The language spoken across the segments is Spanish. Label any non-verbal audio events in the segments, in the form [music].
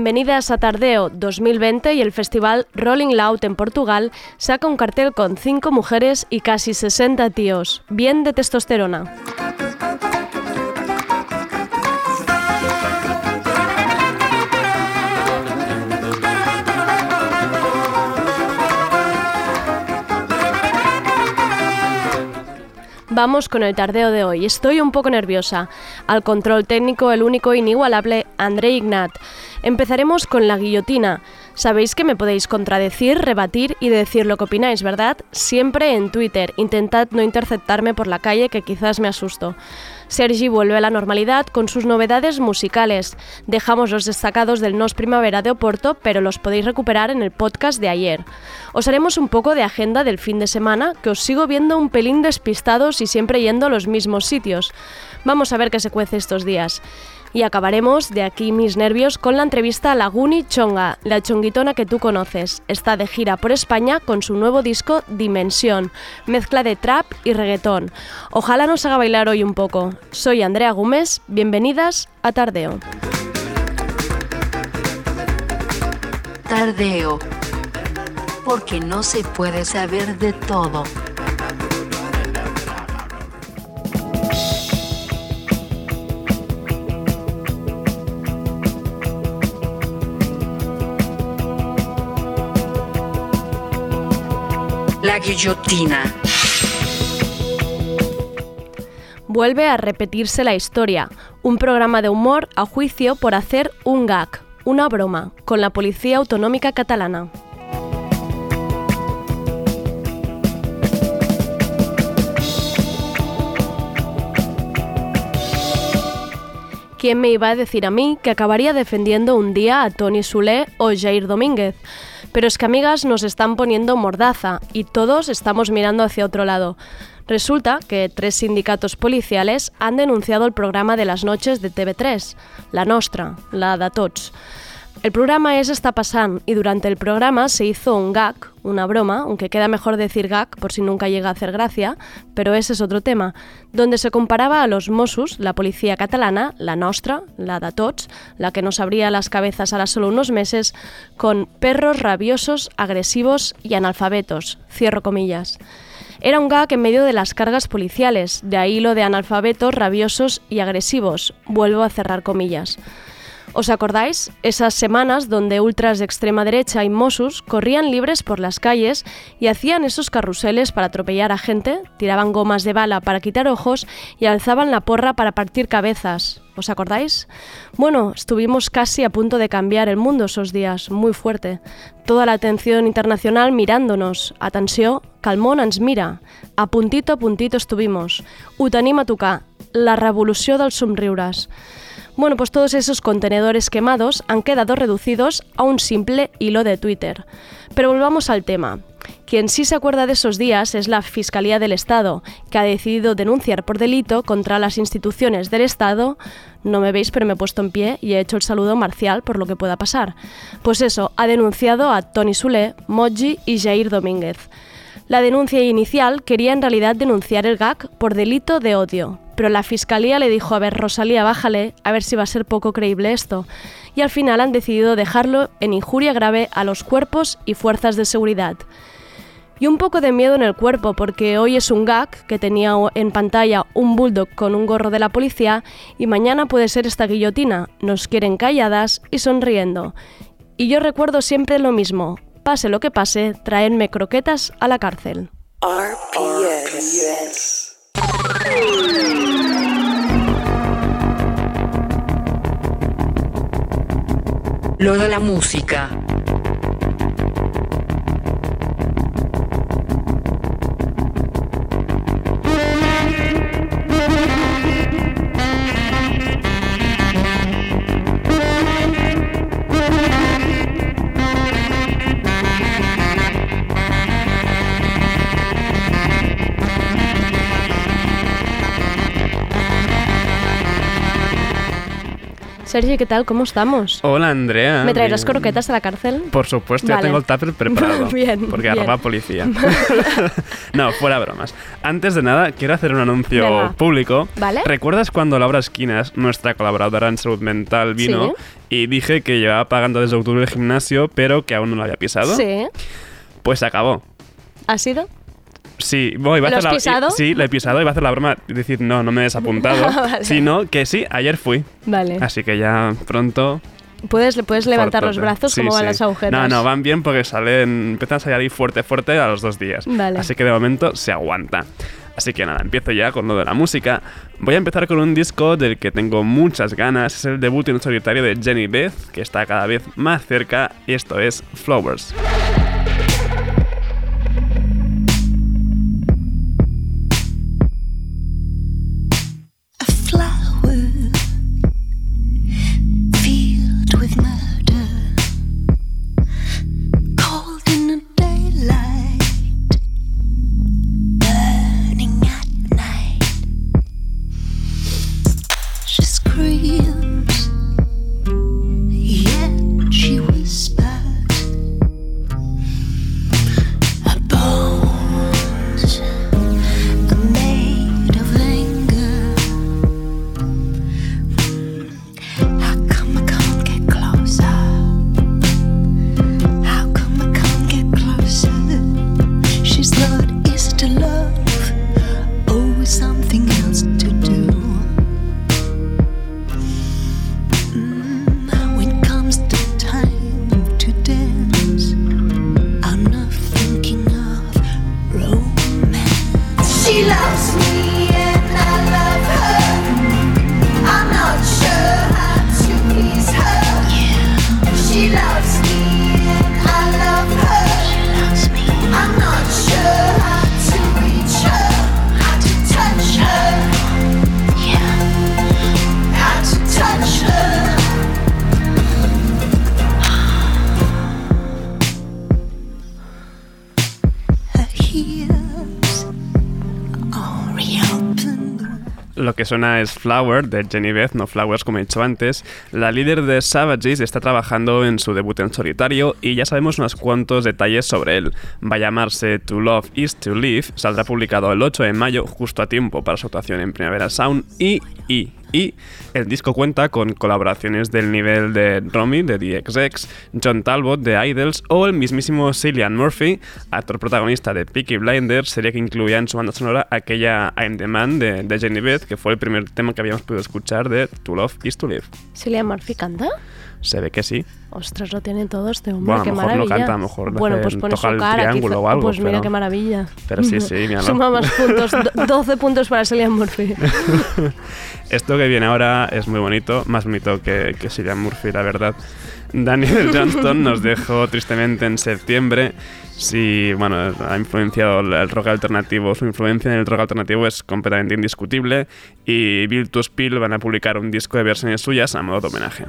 Bienvenidas a Tardeo 2020 y el festival Rolling Loud en Portugal saca un cartel con 5 mujeres y casi 60 tíos, bien de testosterona. Vamos con el tardeo de hoy. Estoy un poco nerviosa. Al control técnico, el único inigualable André Ignat. Empezaremos con la guillotina. Sabéis que me podéis contradecir, rebatir y decir lo que opináis, ¿verdad? Siempre en Twitter. Intentad no interceptarme por la calle que quizás me asusto. Sergi vuelve a la normalidad con sus novedades musicales. Dejamos los destacados del Nos Primavera de Oporto, pero los podéis recuperar en el podcast de ayer. Os haremos un poco de agenda del fin de semana, que os sigo viendo un pelín despistados y siempre yendo a los mismos sitios. Vamos a ver qué se cuece estos días. Y acabaremos de aquí mis nervios con la entrevista a Laguni Chonga, la chonguitona que tú conoces. Está de gira por España con su nuevo disco Dimensión, mezcla de trap y reggaetón. Ojalá nos haga bailar hoy un poco. Soy Andrea Gómez, bienvenidas a Tardeo. Tardeo. Porque no se puede saber de todo. La guillotina. Vuelve a repetirse la historia, un programa de humor a juicio por hacer un gag, una broma, con la Policía Autonómica Catalana. ¿Quién me iba a decir a mí que acabaría defendiendo un día a Tony Sule o Jair Domínguez? Pero es que amigas nos están poniendo mordaza y todos estamos mirando hacia otro lado. Resulta que tres sindicatos policiales han denunciado el programa de las noches de TV3, la Nostra, la de. El programa es Está y durante el programa se hizo un gag, una broma, aunque queda mejor decir gag por si nunca llega a hacer gracia, pero ese es otro tema, donde se comparaba a los Mossos, la policía catalana, la nostra, la de la que nos abría las cabezas ahora solo unos meses, con perros rabiosos, agresivos y analfabetos, cierro comillas. Era un gag en medio de las cargas policiales, de ahí lo de analfabetos, rabiosos y agresivos, vuelvo a cerrar comillas. ¿Os acordáis? Esas semanas donde ultras de extrema derecha y Mossos corrían libres por las calles y hacían esos carruseles para atropellar a gente, tiraban gomas de bala para quitar ojos y alzaban la porra para partir cabezas. ¿Os acordáis? Bueno, estuvimos casi a punto de cambiar el mundo esos días, muy fuerte. Toda la atención internacional mirándonos. Atenció, Calmón ens mira. A puntito a puntito estuvimos. Ho tenim a tocar. La revolució dels somriures. Bueno, pues todos esos contenedores quemados han quedado reducidos a un simple hilo de Twitter. Pero volvamos al tema. Quien sí se acuerda de esos días es la Fiscalía del Estado, que ha decidido denunciar por delito contra las instituciones del Estado. No me veis, pero me he puesto en pie y he hecho el saludo marcial por lo que pueda pasar. Pues eso, ha denunciado a Tony Sule, Moji y Jair Domínguez. La denuncia inicial quería en realidad denunciar el GAC por delito de odio, pero la fiscalía le dijo, a ver, Rosalía, bájale, a ver si va a ser poco creíble esto. Y al final han decidido dejarlo en injuria grave a los cuerpos y fuerzas de seguridad. Y un poco de miedo en el cuerpo, porque hoy es un gag que tenía en pantalla un bulldog con un gorro de la policía y mañana puede ser esta guillotina. Nos quieren calladas y sonriendo. Y yo recuerdo siempre lo mismo, pase lo que pase, traenme croquetas a la cárcel. RPS. Lo de la música. Sergio, ¿qué tal? ¿Cómo estamos? Hola Andrea. ¿Me traerás Bien. croquetas a la cárcel? Por supuesto, ya tengo el tupper preparado. [laughs] Bien, Porque arroba policía. [laughs] no, fuera bromas. Antes de nada, quiero hacer un anuncio Venga. público. Vale. ¿Recuerdas cuando Laura Esquinas, nuestra colaboradora en salud mental, vino y dije que llevaba pagando desde octubre el gimnasio, pero que aún no lo había pisado? Sí. Pues se acabó. ¿Ha sido? Sí, bueno, iba a ¿Lo hacer has la, pisado? i- Sí, lo he pisado. Iba a hacer la broma y decir, no, no me he desapuntado. [laughs] Vale. Sino que sí, ayer fui. Vale. Así que ya pronto ¿Puedes, puedes levantar los brazos? Sí, ¿Cómo van sí. las? No, no, van bien porque salen, empiezan a salir ahí fuerte, fuerte a los dos días. Vale. Así que de momento se aguanta. Así que nada, empiezo ya con lo de la música. Voy a empezar con un disco del que tengo muchas ganas. Es el debut en solitario de Jenny Beth, que está cada vez más cerca. Y esto es Flowers. Que suena es Flower de Beth, no Flowers como he dicho antes. La líder de Savages está trabajando en su debut en solitario y ya sabemos unos cuantos detalles sobre él. Va a llamarse To Love Is To Live, saldrá publicado el 8 de mayo, justo a tiempo para su actuación en Primavera Sound y, y, y el disco cuenta con colaboraciones del nivel de Romy de DXX, John Talbot de Idols o el mismísimo Cillian Murphy, actor protagonista de Peaky Blinders, serie que incluía en su banda sonora aquella I'm the Man de, de que fue el primer tema que habíamos podido escuchar de To Love Is To Live. ¿Cillian Murphy canta? Se ve que sí. Ostras, lo tiene todo este hombre, Bueno, a lo mejor no maravilla. canta, a lo mejor bueno, pues pone toca su el cara. triángulo quizá- o algo, Pues mira pero- qué maravilla. pero sí, sí, míralo. [laughs] Suma más puntos, do- 12 puntos para Cillian Murphy. [laughs] Esto que viene ahora es muy bonito, más bonito que, que Cillian Murphy, la verdad. Daniel Johnston nos dejó tristemente en septiembre. Sí, bueno, ha influenciado el rock alternativo. Su influencia en el rock alternativo es completamente indiscutible. Y to Spill van a publicar un disco de versiones suyas a modo de homenaje.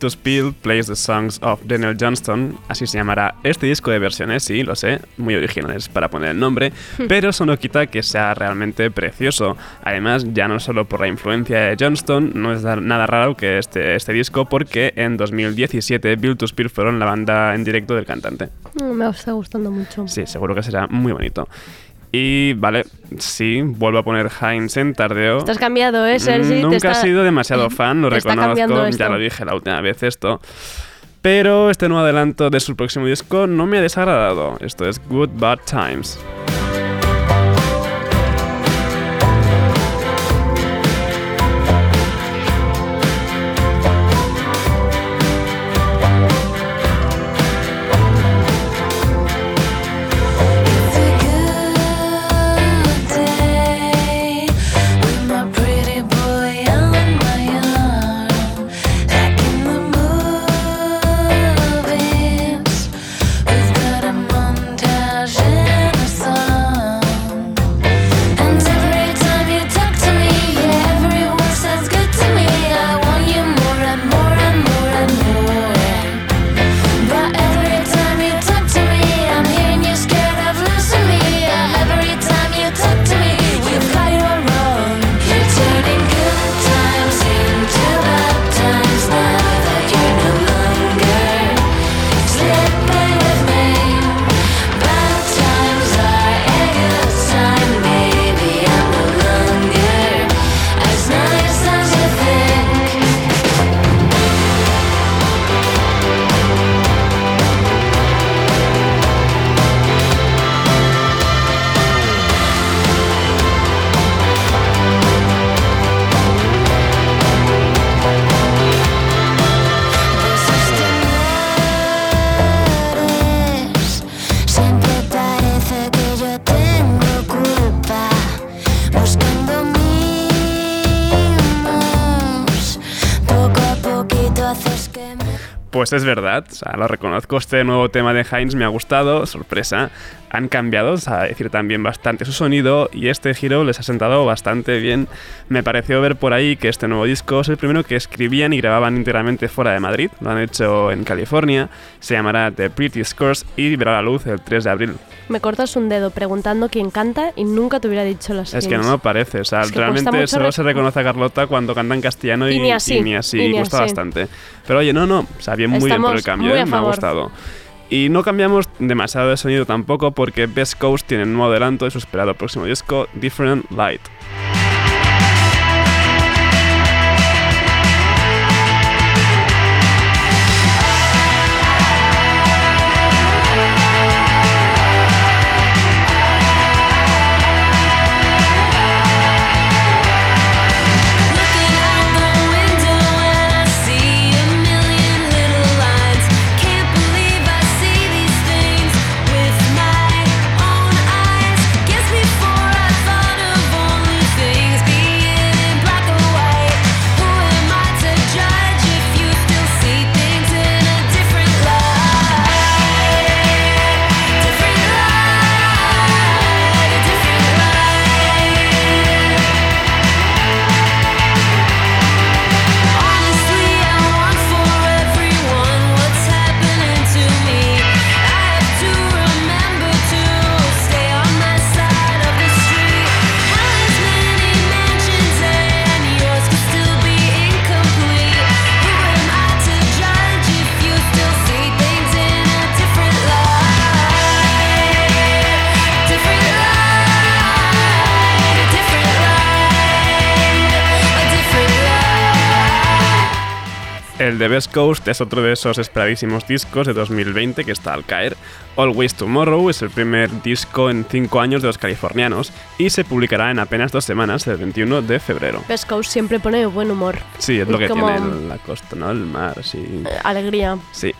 To Spill plays the songs of Daniel Johnston, así se llamará este disco de versiones, sí, lo sé, muy originales para poner el nombre, pero eso no quita que sea realmente precioso. Además, ya no solo por la influencia de Johnston, no es da- nada raro que este, este disco, porque en 2017 Build to Spill fueron la banda en directo del cantante. Mm, Me está gustando mucho. Sí, seguro que será muy bonito. Y vale, sí, vuelvo a poner Heinz en tardeo. Estás cambiado, ¿eh, Sergi? Nunca está- he sido demasiado [clears throat] fan, lo reconozco, ya lo dije la última vez esto. Pero este nuevo adelanto de su próximo disco no me ha desagradado. Esto es Good Bad Times. Pues es verdad, o sea, lo reconozco, este nuevo tema de Heinz me ha gustado, sorpresa. Han cambiado, sea, decir también bastante su sonido y este giro les ha sentado bastante bien. Me pareció ver por ahí que este nuevo disco es el primero que escribían y grababan íntegramente fuera de Madrid, lo han hecho en California, se llamará The Pretty Scores y verá la luz el 3 de abril. Me cortas un dedo preguntando quién canta y nunca te hubiera dicho las Es que no me parece, o sea, Es que realmente solo se reconoce a Carlota cuando canta en castellano y, Y ni así, y ni así, y ni cuesta así. bastante. Pero oye, no, no, o sea, bien, muy bien por el cambio, ¿eh? a me ha gustado. Y no cambiamos demasiado de sonido tampoco porque Best Coast tiene un nuevo adelanto de su esperado próximo disco, Different Light. De Best Coast es otro de esos esperadísimos discos de 2020 que está al caer. Always Tomorrow es el primer disco en 5 años de los californianos y se publicará en apenas dos semanas, el 21 de febrero. Best Coast siempre pone buen humor, Sí, es lo que como- tiene la costa, ¿no? El mar, sí. eh, alegría. Sí.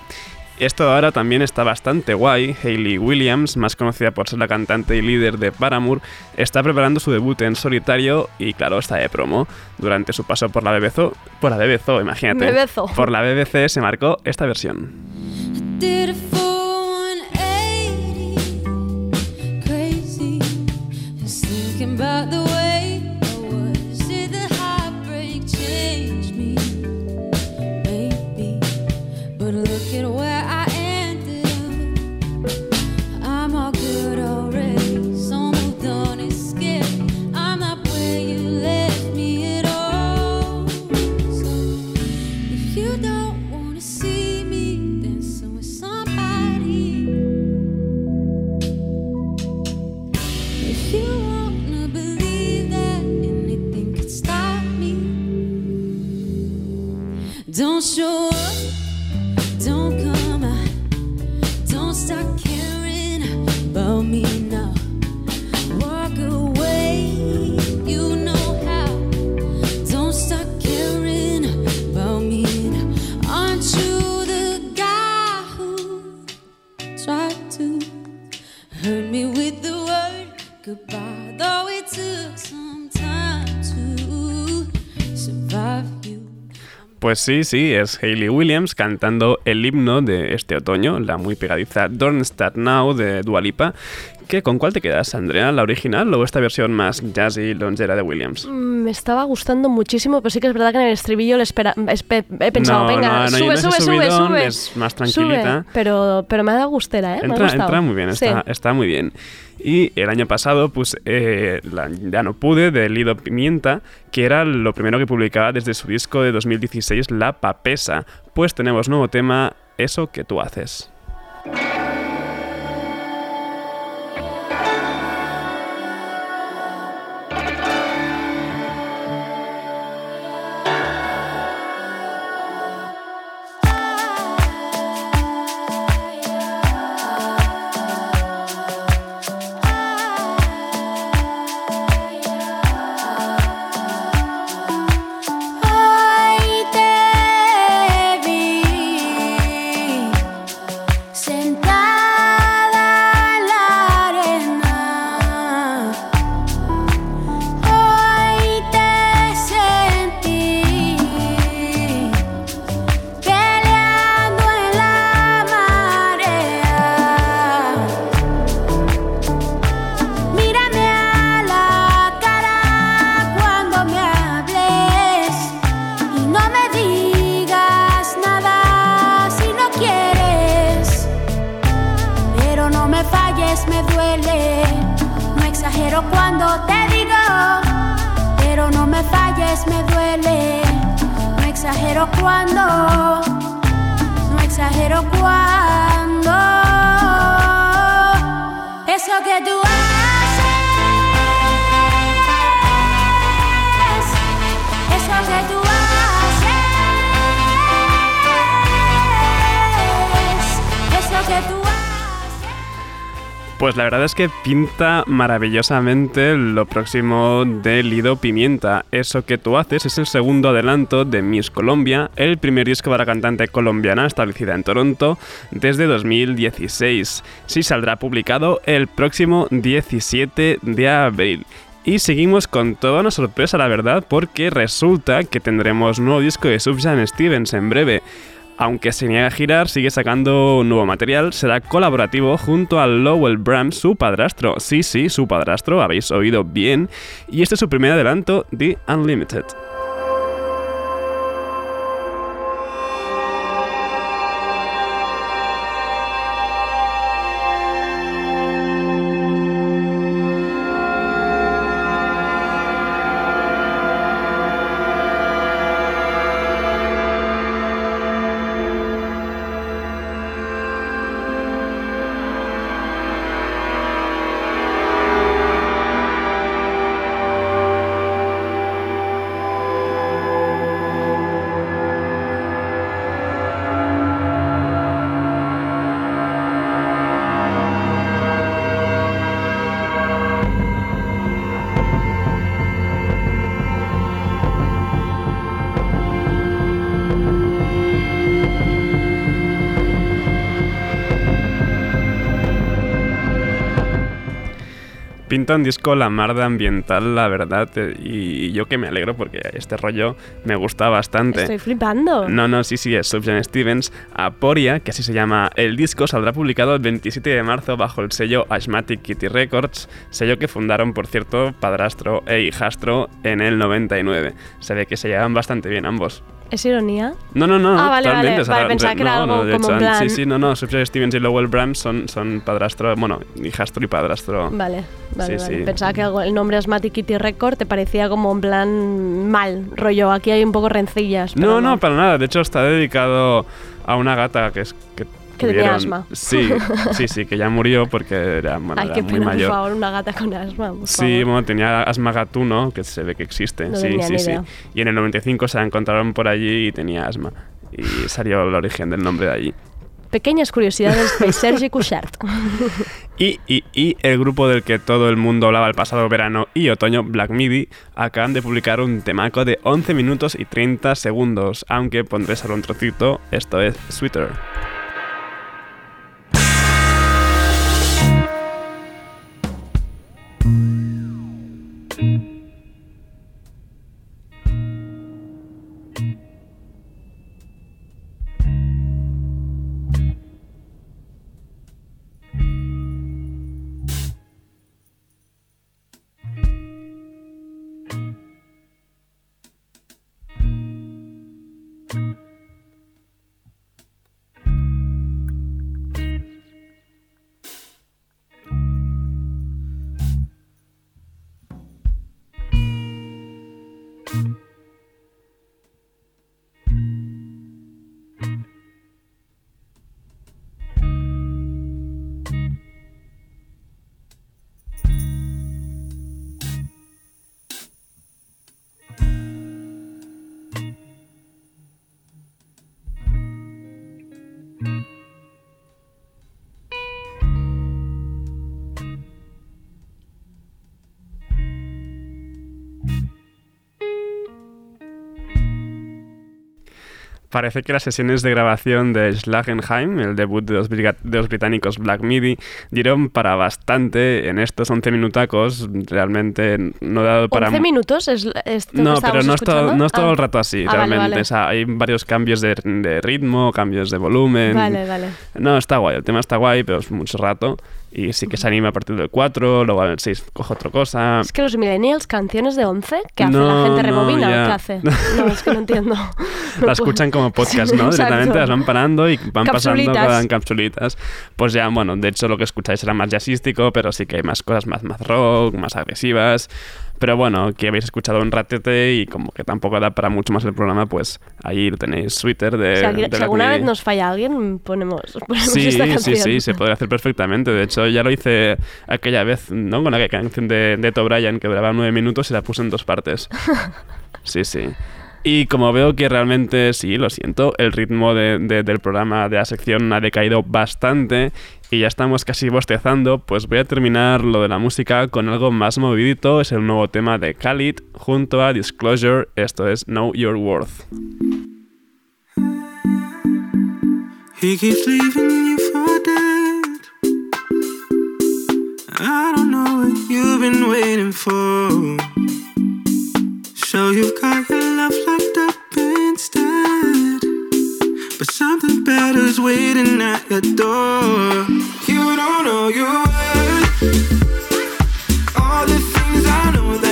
Esto ahora también está bastante guay. Hayley Williams, más conocida por ser la cantante y líder de Paramore, está preparando su debut en solitario y claro, está de promo. Durante su paso por la BBC, por la BBC, imagínate. Por la BBC se marcó esta versión. Did a full 180, crazy. Just thinking about the Don't Pues sí, sí, es Hayley Williams cantando el himno de este otoño, la muy pegadiza Don't Start Now de Dua Lipa. ¿Qué, ¿Con cuál te quedas, Andrea? ¿La original o esta versión más jazzy longera de Williams? Mm, Me estaba gustando muchísimo, pero sí que es verdad que en el estribillo le espera, espe- he pensado, No, venga, no, no, y sube, sube, sube, sube. es más tranquilita. Sube, pero, pero me ha dado gustera, ¿eh? me ha Entra, entra muy bien, Sí. está, está muy bien. Y el año pasado, pues eh, la Ya no pude, de Lido Pimienta, que era lo primero que publicaba desde su disco de 2016, La Papesa. Pues tenemos nuevo tema, Eso que tú haces. Pues la verdad es que pinta maravillosamente lo próximo de Lido Pimienta. Eso que tú haces es el segundo adelanto de Miss Colombia, el primer disco la cantante colombiana establecida en Toronto desde 2016. Sí saldrá publicado el próximo 17 de abril. Y seguimos con toda una sorpresa, la verdad, porque resulta que tendremos nuevo disco de Sufjan Stevens en breve. Aunque se niega a girar, sigue sacando nuevo material, será colaborativo junto a Lowell Bram, su padrastro. Sí, sí, su padrastro, habéis oído bien. Y este es su primer adelanto, The Unlimited. Un disco la mar de ambiental, la verdad, eh, y yo que me alegro porque este rollo me gusta bastante. Estoy flipando. No, no, sí, sí, es Subjan Stevens. Aporia, que así se llama el disco, saldrá publicado el 27 de marzo bajo el sello Ashmatic Kitty Records, sello que fundaron, por cierto, padrastro e hijastro en el 99. Se ve que se llevan bastante bien ambos. ¿Es ironía? No, no, no, Ah, vale, totalmente. vale, o sea, vale, pensaba que era no, algo no, de como hecho, en plan- Sí, sí, no, no, Subjan Stevens y Lowell Bram son, son padrastro, bueno, hijastro y padrastro. Vale, vale, Sí, vale. sí. Pensaba que el nombre Asthmatic Kitty Record te parecía como en plan mal, rollo. Aquí hay un poco rencillas. pero No, no, para nada. De hecho, está dedicado a una gata que es que Que tenía asma. Sí, [laughs] sí, sí, que ya murió porque era, bueno, Ay, era qué muy pena, por mayor. favor, una gata con asma. por Sí, favor. bueno, tenía asma gatuno, que se ve que existe. No sí, sí, sí. Y en el 95 se la encontraron por allí y tenía asma. y salió el origen del nombre de allí. Pequeñas curiosidades de Sergi Cushart. [laughs] Y, y, y el grupo del que todo el mundo hablaba el pasado verano y otoño, Black Midi, acaban de publicar un temaco de 11 minutos y 30 segundos, aunque pondré solo un trocito, esto es Sweeter. Bye. Parece que las sesiones de grabación de Schlagenheim, el debut de los, briga- de los británicos Black Midi, dieron para bastante en estos 11 minutacos. Realmente no he dado para... 11 minutos es, No, que pero no es, todo, no es todo Ah. el rato así, Ah, vale, realmente. vale. O sea, hay varios cambios de, de ritmo, cambios de volumen. Vale, vale. No, está guay, el tema está guay, pero es mucho rato. Y sí que se anima a partir del 4, luego al 6 coge otra cosa. Es que los millennials, canciones de 11, ¿qué hace? No, ¿La gente no, rebobina ya. o qué hace? [laughs] No, es que no entiendo. La escuchan como [laughs] podcast, ¿no? Directamente las van parando y van pasando Capsulitas. cada- en capsulitas. Pues ya, bueno, de hecho lo que escucháis era más jazzístico, pero sí que hay más cosas más, más rock, más agresivas. Pero bueno, que habéis escuchado un ratete y como que tampoco da para mucho más el programa, pues ahí lo tenéis, Twitter de... alguien- de si alguna vez nos falla alguien, ponemos, [laughs] ponemos Sí, esta sí, canción. sí, se podría hacer perfectamente. De hecho, ya lo hice aquella vez, ¿no? Con aquella canción de, de O'Brien que duraba nueve minutos y la puse en dos partes. [laughs] Sí, sí. Y como veo que realmente, sí, lo siento, el ritmo de- de- del programa de la sección ha decaído bastante y ya estamos casi bostezando, pues voy a terminar lo de la música con algo más movidito. Es el nuevo tema de Khalid junto a Disclosure. Esto es Know Your Worth. So you've got your love locked up instead. But something better's waiting at your door. You don't know your worth. All the things I know that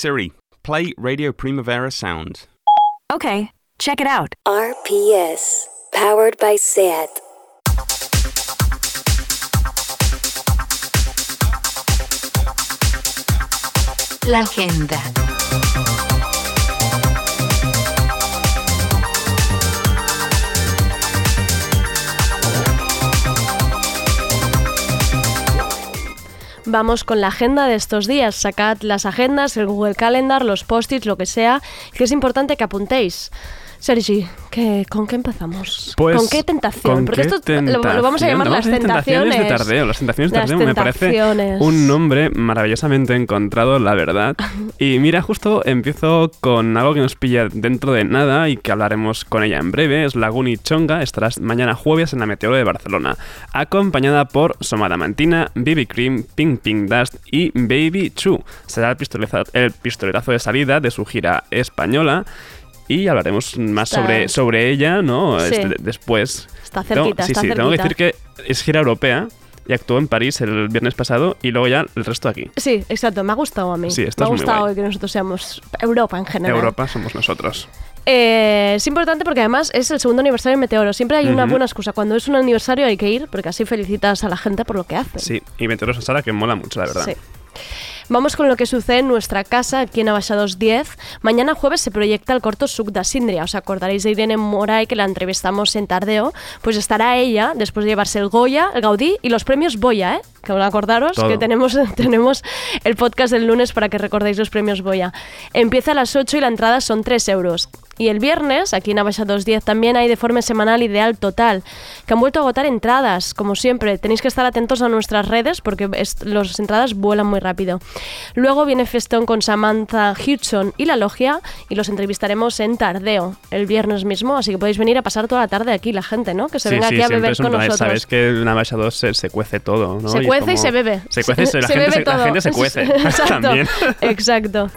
Siri, play Radio Primavera Sound. Okay, check it out. RPS, powered by SAT. La agenda. Vamos con la agenda de estos días. Sacad las agendas, el Google Calendar, los post-its, lo que sea, que es importante que apuntéis. Sergi, ¿qué, ¿con qué empezamos? Pues, ¿Con qué tentación? ¿con Porque qué esto lo, lo vamos a llamar Lo las a tentaciones. de tardeo. Las tentaciones de Las tardeo me parece un nombre maravillosamente encontrado, la verdad. Y mira, justo empiezo con algo que nos pilla dentro de nada y que hablaremos con ella en breve. Es Laguni Chonga. Estarás mañana jueves en la Meteoro de Barcelona, acompañada por Somada Mantina, BB Cream, Pink Pink Dust y Baby Chu. Será el pistoletazo, el pistoletazo de salida de su gira española. Y hablaremos más Está- sobre, sobre ella, ¿no? Sí. Este, después. Está Tengo- cerquita, sí, está sí, tengo que cerquita. decir que es gira europea y actuó en París el viernes pasado y luego ya el resto aquí. Sí, exacto, me ha gustado a mí. Sí, esto me ha es gustado que nosotros seamos Europa en general. Europa somos nosotros. Eh, es importante porque además es el segundo aniversario de Meteoro. Siempre hay una buena excusa. Cuando es un aniversario hay que ir porque así felicitas a la gente por lo que hacen. Sí, y Meteoros en Sala que mola mucho, la verdad. Sí. Vamos con lo que sucede en nuestra casa aquí en Abaixados 10. Mañana jueves se proyecta el corto Suc de Síndria. Os acordaréis de Irene Moray que la entrevistamos en Tardeo. Pues estará ella después de llevarse el Goya, el Gaudí y los premios Boya, ¿eh? Que acordaros Todo. que tenemos, [laughs] tenemos el podcast del lunes para que recordéis los premios Boya. Empieza a las 8 y la entrada son 3 euros. Y el viernes, aquí en Abaixados 10, también hay de forma semanal Ideal Total, que han vuelto a agotar entradas, como siempre. Tenéis que estar atentos a nuestras redes porque las entradas vuelan muy rápido. Luego viene Festón con Samantha Hudson y La Logia y los entrevistaremos en Tardeo el viernes mismo, así que podéis venir a pasar toda la tarde aquí la gente, ¿no? Que se Sí, venga sí, aquí a beber con nosotros. Sabes que en 2 se, se cuece todo, ¿no? Se cuece y como- se bebe. Se cuece y se, la, Se gente bebe se, la todo. gente se cuece [laughs] Exacto. también. Exacto.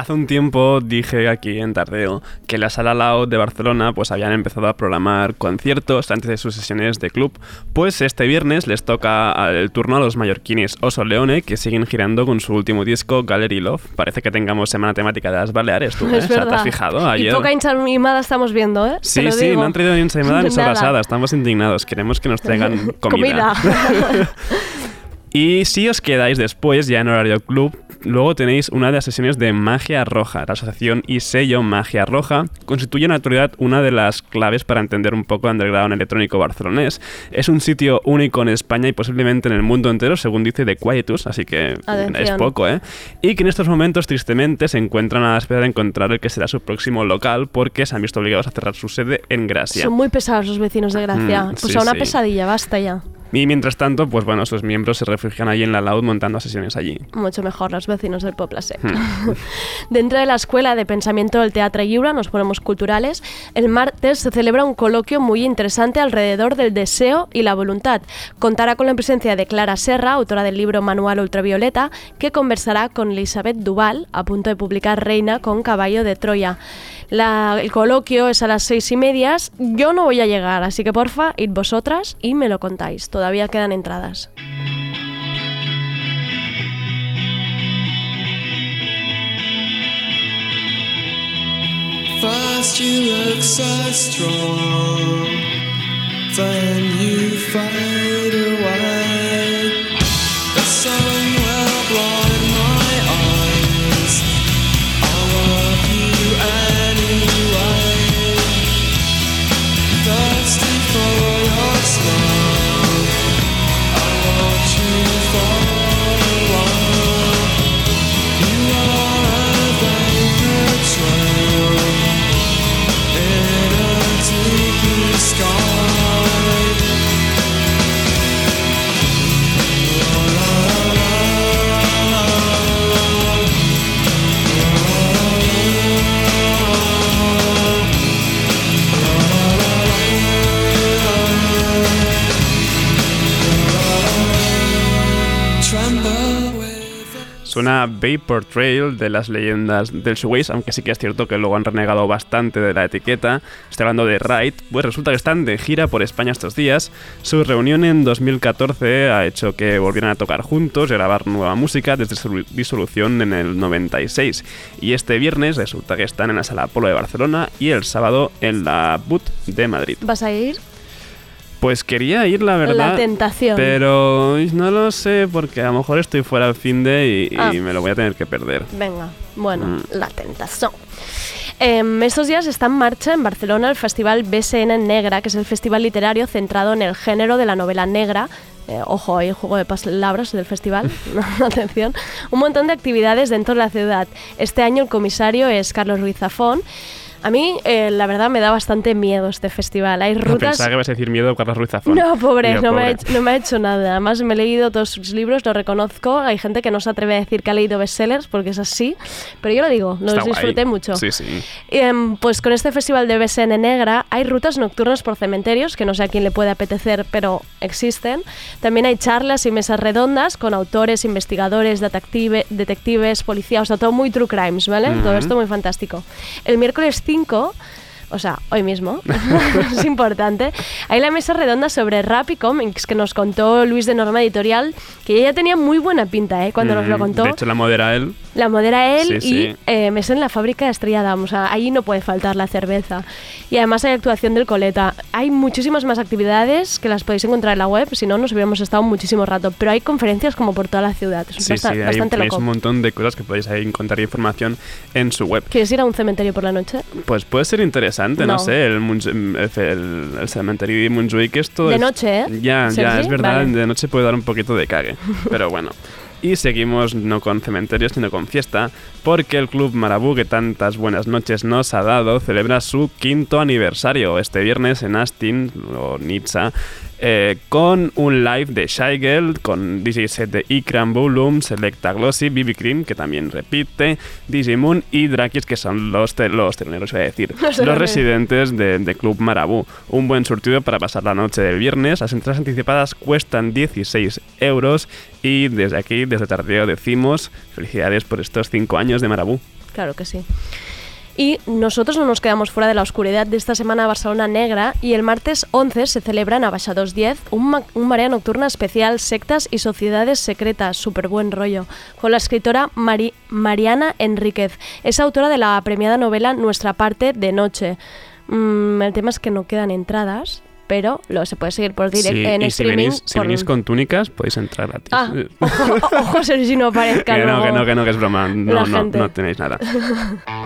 Hace un tiempo dije aquí en Tardeo que la Sala Lao de Barcelona pues habían empezado a programar conciertos antes de sus sesiones de club. Pues este viernes les toca el turno a los mallorquines Oso Leone que siguen girando con su último disco Gallery Love. Parece que tengamos semana temática de las Baleares, tú, [laughs] ¿eh? Es O sea, ¿Te has fijado? Y Ayer... poca hincha mimada estamos viendo, ¿eh? Sí, sí, digo. no han traído ni ensaimada ni sobrasada. Estamos indignados. Queremos que nos traigan [laughs] comida. [laughs] Y si os quedáis después, ya en horario club, luego tenéis una de las sesiones de Magia Roja. La asociación y sello Magia Roja constituye en la actualidad una de las claves para entender un poco el underground electrónico barcelonés. Es un sitio único en España y posiblemente en el mundo entero, según dice The Quietus, así que Atención. es poco, ¿eh? Y que en estos momentos, tristemente, se encuentran a la espera de encontrar el que será su próximo local porque se han visto obligados a cerrar su sede en Gracia. Son muy pesados los vecinos de Gracia. Mm, pues sí, a una sí. pesadilla, basta ya. Y mientras tanto, pues bueno, sus miembros se refugian allí en la Loud montando sesiones allí. Mucho mejor los vecinos del Poble Sec. Hmm. [laughs] Dentro de la Escuela de Pensamiento del Teatre Lliure, nos ponemos culturales, el martes se celebra un coloquio muy interesante alrededor del deseo y la voluntad. Contará con la presencia de Clara Serra, autora del libro Manual Ultravioleta, que conversará con Elizabeth Duval, a punto de publicar Reina con Caballo de Troya. El coloquio es a las seis y medias. Yo no voy a llegar, así que porfa, id vosotras y me lo contáis. Todavía quedan entradas. Vapor Trail de las leyendas del shoegaze, aunque sí que es cierto que luego han renegado bastante de la etiqueta. Estoy hablando de Ride, pues resulta que están de gira por España estos días. Su reunión en 2014 ha hecho que volvieran a tocar juntos y grabar nueva música desde su disolución en el 96. Y este viernes resulta que están en la Sala Apolo de Barcelona y el sábado en la Boot de Madrid. ¿Vas a ir? Pues quería ir, la verdad. La tentación. Pero no lo sé, porque a lo mejor estoy fuera al fin de y, y Ah. me lo voy a tener que perder. Venga, bueno, Mm. la tentación. Em, estos días está en marcha en Barcelona el festival BSN Negra, que es el festival literario centrado en el género de la novela negra. Eh, ojo, hay juego de palabras del festival. [laughs] [laughs] Atención. Un montón de actividades dentro de la ciudad. Este año el comisario es Carlos Ruiz Zafón. A mí, eh, la verdad, me da bastante miedo este festival. Hay No, rutas... Pensaba que ibas a decir miedo Carlos Ruiz Zafón. No, pobre, no, Me ha pobre. hecho, no me ha hecho nada. Además, me he leído todos sus libros, lo reconozco. Hay gente que no se atreve a decir que ha leído bestsellers porque es así. Pero yo lo digo, los Está guay. disfruté mucho. Sí, sí. Em, pues con este festival de BSN Negra hay rutas nocturnas por cementerios, que no sé a quién le puede apetecer, pero existen. También hay charlas y mesas redondas con autores, investigadores, detective- detectives, policías, o sea, todo muy true crimes, ¿vale? Todo Ujú. esto muy fantástico. El miércoles 5 o sea, hoy mismo, [laughs] es importante. Hay la mesa redonda sobre rap y cómics que nos contó Luis de Norma Editorial, que ya tenía muy buena pinta, ¿eh? Cuando nos lo Mm, contó. De hecho, la modera él. La modera él Sí, y sí. eh, me sé en la fábrica de Estrella o sea, ahí no puede faltar la cerveza. Y además hay actuación del Coleta. Hay muchísimas más actividades que las podéis encontrar en la web, si no nos hubiéramos estado muchísimo rato. Pero hay conferencias como por toda la ciudad, es Sí, basta- sí, hay, bastante tenéis loco. un montón de cosas que podéis ahí encontrar información en su web. ¿Quieres ir a un cementerio por la noche? Pues puede ser interesante, no, No. sé, el, Montj- el, el- cementerio de Montjuic esto De es- noche, ¿eh? Ya, ¿Sí, ya, es verdad, Vale. de noche puede dar un poquito de cague, [laughs] pero bueno. Y seguimos no con cementerios, sino con fiesta, porque el Club Marabú, que tantas buenas noches nos ha dado, celebra su quinto aniversario este viernes en Astin, o Nizza, eh, con un live de Shy Girl, con DJ set de Ikram Bulum, Selecta Glossy, BB Cream, que también repite, Digimon y Drakis, que son los, te- los teloneros, iba a decir, [laughs] Los residentes de, de Club Marabú. Un buen surtido para pasar la noche del viernes. Las entradas anticipadas cuestan 16 euros y desde aquí, desde Tardeo, decimos felicidades por estos 5 años de Marabú. Claro que sí. Y nosotros no nos quedamos fuera de la oscuridad de esta semana Barcelona Negra y el martes 11 se celebra en Abaixa 210 un, ma- un marea nocturna especial Sectas y Sociedades Secretas, súper buen rollo, con la escritora Mari- Mariana Enríquez. Es autora de la premiada novela Nuestra parte de noche. Mm, el tema es que no quedan entradas, pero lo se puede seguir por direct Sí, en y si streaming. venís, si por- venís con túnicas, podéis entrar gratis. Ah, [laughs] ojo, ojo, Sergi, no aparezca que no, que no, que no, que es broma. No, no, no tenéis nada. [laughs]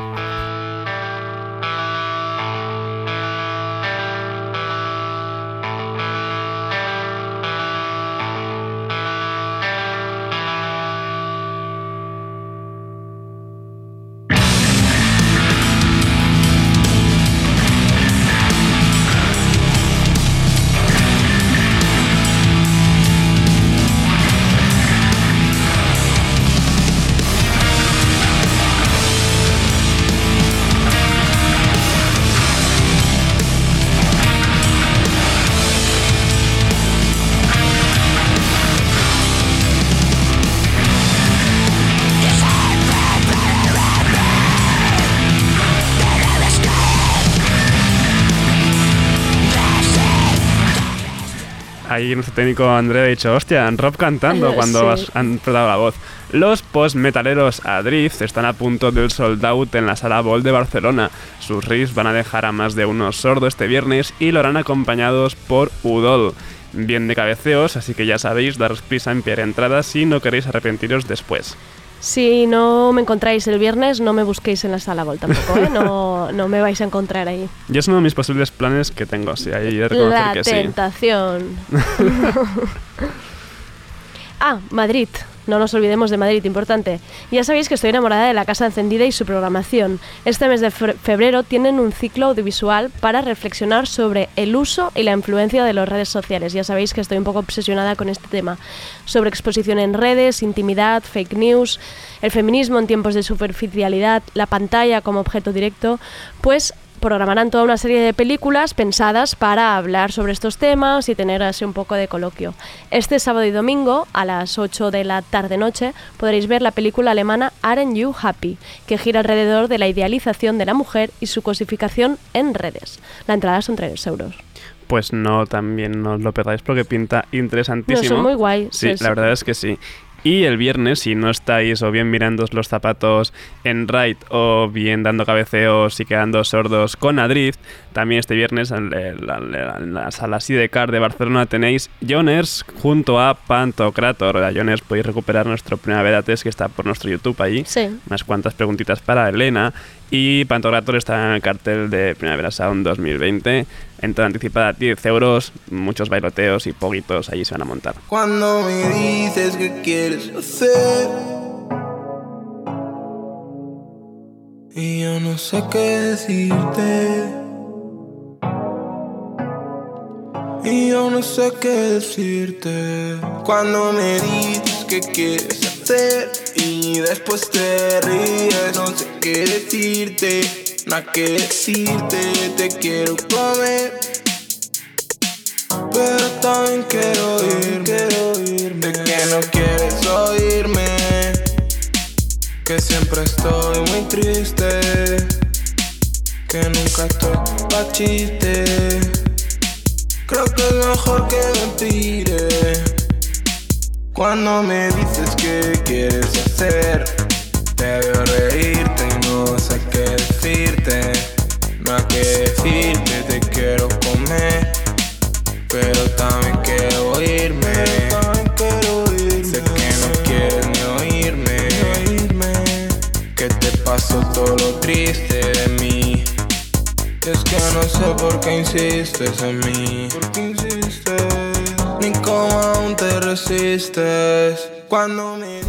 Nuestro técnico André ha dicho, hostia, Rob cantando [laughs] cuando Sí. han prestado la voz. Los post-metaleros Adrift están a punto del sold out en la sala Ball de Barcelona. Sus riffs van a dejar a más de uno sordo este viernes y lo harán acompañados por Udol. Bien de cabeceos, así que ya sabéis, daros prisa en pillar entradas si no queréis arrepentiros después. Si no me encontráis el viernes, no me busquéis en la sala Vol tampoco, ¿eh? No, no me vais a encontrar ahí. Y es uno de mis posibles planes que tengo, sí, ahí he de reconocer La que sí. tentación. [laughs] [laughs] ah, Madrid. No nos olvidemos de Madrid, importante. Ya sabéis que estoy enamorada de la Casa Encendida y su programación. Este mes de fe- febrero tienen un ciclo audiovisual para reflexionar sobre el uso y la influencia de las redes sociales. Ya sabéis que estoy un poco obsesionada con este tema. Sobre exposición en redes, intimidad, fake news, el feminismo en tiempos de superficialidad, la pantalla como objeto directo. Pues programarán toda una serie de películas pensadas para hablar sobre estos temas y tener así un poco de coloquio. Este sábado y domingo, a las 8 de la tarde-noche, podréis ver la película alemana Aren't You Happy, que gira alrededor de la idealización de la mujer y su cosificación en redes. La entrada son 3 euros. Pues no, también no os lo perdáis porque pinta interesantísimo. No, son muy guay, Sí, sí, sí. la verdad es que sí. Y el viernes, si no estáis o bien mirando los zapatos en Ride o bien dando cabeceos y quedando sordos con Adrift, también este viernes en la, la- en la sala Sidecar de Barcelona tenéis Joners junto a Pantocrator. A Joners podéis recuperar nuestro Primavera Test que está por nuestro YouTube allí. Sí. Unas cuantas preguntitas para Elena. Y Pantocrator está en el cartel de Primavera Sound 2020. Entrada anticipada 10 euros, muchos bailoteos y poguitos allí se van a montar. Cuando me dices que quieres hacer Y yo no sé qué decirte Y yo no sé qué decirte Cuando me dices que quieres hacer Y después te ríes No sé qué decirte Nada que decirte Te quiero comer pero también quiero irme, quiero irme. De que no quieres oírme, que siempre estoy muy triste, que nunca estoy pa' chiste. Creo que es mejor que me tire. Cuando me dices que quieres hacer, te veo reírte Hay que decirte, te quiero comer. Pero también quiero irme. Sé que no quieres ni oírme. Que te paso todo lo triste de mí. Es que no sé por qué insistes en mí. Ni cómo aún te resistes. Cuando me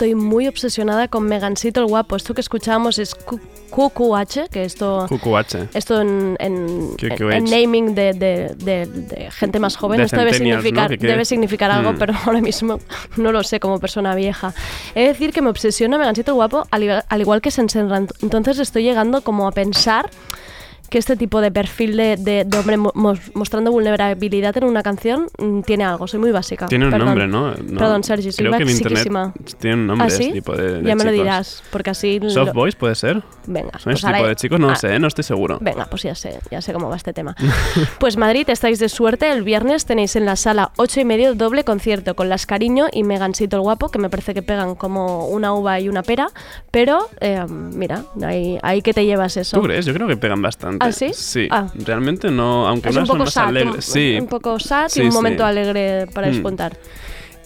Estoy muy obsesionada con Megancito el guapo. Esto que escuchábamos es QQH, que esto... QQH. Esto en, en, naming de, de- de- de gente más joven, esto debe significar, debe significar algo, Mm. pero ahora mismo no lo sé como persona vieja. He de decir que me obsesiona Megancito el guapo, al, igual- al igual que Sensenran. Entonces estoy llegando como a pensar que este tipo de perfil de, de- de hombre mo- mos- mostrando vulnerabilidad en una canción mm, tiene algo. Soy muy básica. Tiene un Perdón. nombre, ¿no? No, Perdón, Sergi, soy Creo que en basiquísima. internet tiene un nombre ¿Ah, sí? este tipo de, de Ya me lo dirás, porque así... lo- Soft Boys puede ser. Venga, ¿Son pues ese tipo de chicos? No ah, sé, no estoy seguro. Venga, pues ya sé, ya sé cómo va este tema. [laughs] Pues Madrid, estáis de suerte. El viernes tenéis en la sala 8 y medio doble concierto con Las Cariño y Megancito el Guapo, que me parece que pegan como una uva y una pera. Pero, eh, mira, ahí, ahí que te llevas eso. ¿Tú crees? Yo creo que pegan bastante. ¿Ah, sí? Sí. Ah. Realmente no, aunque Es no un son poco más sad, alegres. un, Sí. un poco sad Sí, y un sí. momento alegre para Mm. descontar.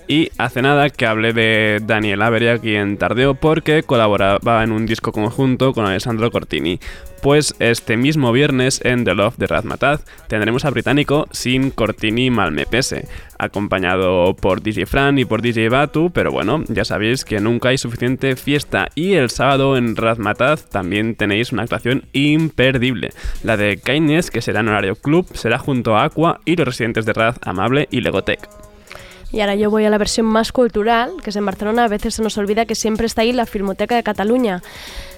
Y hace nada que hablé de Daniel Avery aquí en Tardeo porque colaboraba en un disco conjunto con Alessandro Cortini. Pues este mismo viernes en The Love de Razmataz tendremos a británico sin Cortini Malmepese, acompañado por DJ Fran y por DJ Batu, pero bueno, ya sabéis que nunca hay suficiente fiesta. Y el sábado en Razmataz también tenéis una actuación imperdible. La de Kindness, que será en horario club, será junto a Aqua y los residentes de Raz Amable y Legotech. Y ahora yo voy a la versión más cultural, que es en Barcelona. A veces se nos olvida que siempre está ahí la Filmoteca de Cataluña.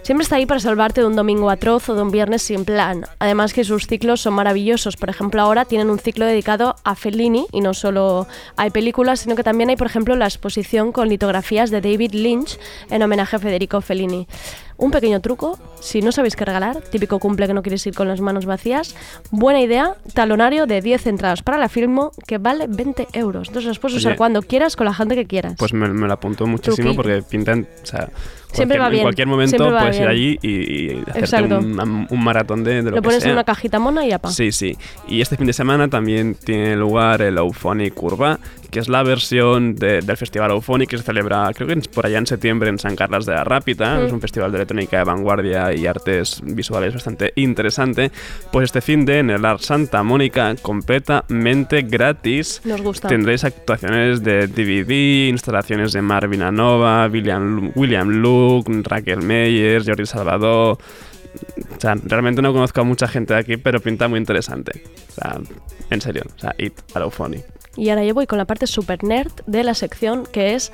Siempre está ahí para salvarte de un domingo atroz o de un viernes sin plan. Además que sus ciclos son maravillosos. Por ejemplo, ahora tienen un ciclo dedicado a Fellini y no solo hay películas, sino que también hay, por ejemplo, la exposición con litografías de David Lynch en homenaje a Federico Fellini. Un pequeño truco, si no sabéis qué regalar, típico cumple que no quieres ir con las manos vacías, buena idea, talonario de 10 entradas para la Filmo que vale 20 euros. Entonces los puedes usar Oye, cuando quieras con la gente que quieras. Pues me, me lo apuntó muchísimo porque pintan, o sea, Siempre va bien, en cualquier momento puedes ir allí y, y hacerte un, un maratón de, de lo, lo que pones sea. en una cajita mona y ya pa. Sí, sí. Y este fin de semana también tiene lugar el Euphonic Urba, que es la versión de- del Festival Euphonic que se celebra, creo que por allá en septiembre en San Carlos de la Rápita. Mm. Es un festival de electrónica de vanguardia y artes visuales bastante interesante. Pues este fin de en el Art Santa Mónica, completamente gratis. Nos gusta. Tendréis actuaciones de DVD, instalaciones de Marvin Anova, William, William Luke, Raquel Meyers, Jordi Salvador. O sea, realmente no conozco a mucha gente de aquí, pero pinta muy interesante. O sea, en serio, o sea, it Euphonic. Y ahora yo voy con la parte super nerd de la sección, que es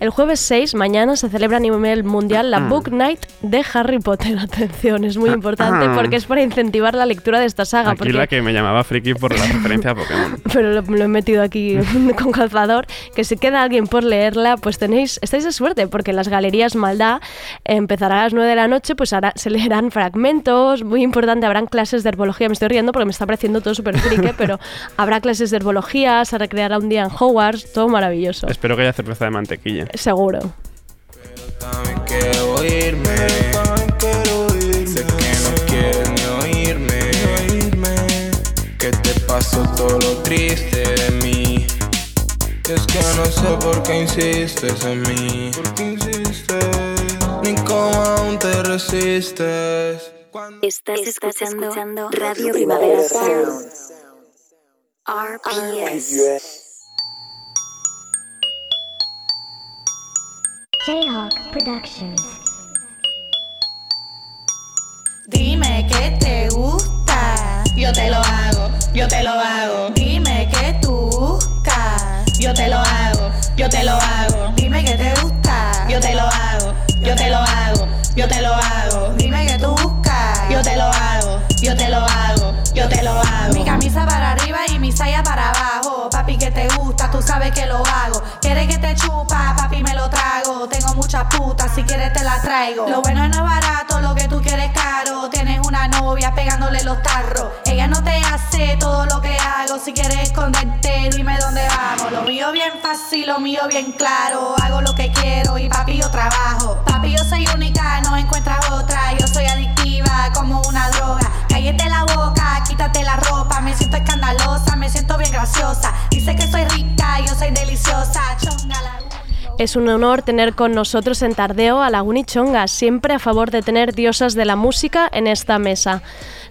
El jueves 6, mañana, se celebra a nivel mundial la Mm. Book Night de Harry Potter. [laughs] Atención, es muy Ah, importante ah. porque es para incentivar la lectura de esta saga. Aquí porque la que me llamaba friki por la referencia a Pokémon. [laughs] pero lo, lo he metido aquí [laughs] con calzador, que si queda alguien por leerla, pues tenéis, estáis de suerte, porque en las galerías Maldá empezará a las 9 de la noche, pues ahora se leerán fragmentos, muy importante, habrán clases de herbología, me estoy riendo porque me está pareciendo todo súper frique, pero habrá clases de herbología, se recreará un día en Hogwarts, todo maravilloso, Espero que haya cerveza de mantequilla. Seguro. También quiero irme. Sé que no quieres ni oírme. Que te pasó todo lo triste de mí. Es que no sé por qué insistes en mí. ¿Por qué insistes? Ni cómo aún te resistes. Estás, escuchando, Radio Primavera Sound. RPS. Jayhawk Productions. Dime que te gusta, yo te lo hago, yo te lo hago. Dime que tú buscas, yo te lo hago, yo te lo hago. Dime que te gusta, yo te lo hago, yo te lo hago, yo te lo hago. Dime que tú buscas, yo te lo hago, yo te lo hago, yo te lo hago. Mi camisa para mi saya para abajo. Papi que te gusta, tú sabes que lo hago. Quieres que te chupa, papi me lo trago. Tengo muchas putas, si quieres te las traigo. Lo bueno no es barato, lo que tú quieres caro. Tienes una novia pegándole los tarros. Ella no te hace todo lo que hago. Si quieres esconderte, dime dónde vamos. Lo mío bien fácil, lo mío bien claro. Hago lo que quiero y papi yo trabajo. Papi yo soy única, no encuentras otra. Yo soy adictiva como una droga. Cállate la boca, Es un honor tener con nosotros en Tardeo a Laguni Chonga, siempre a favor de tener diosas de la música en esta mesa.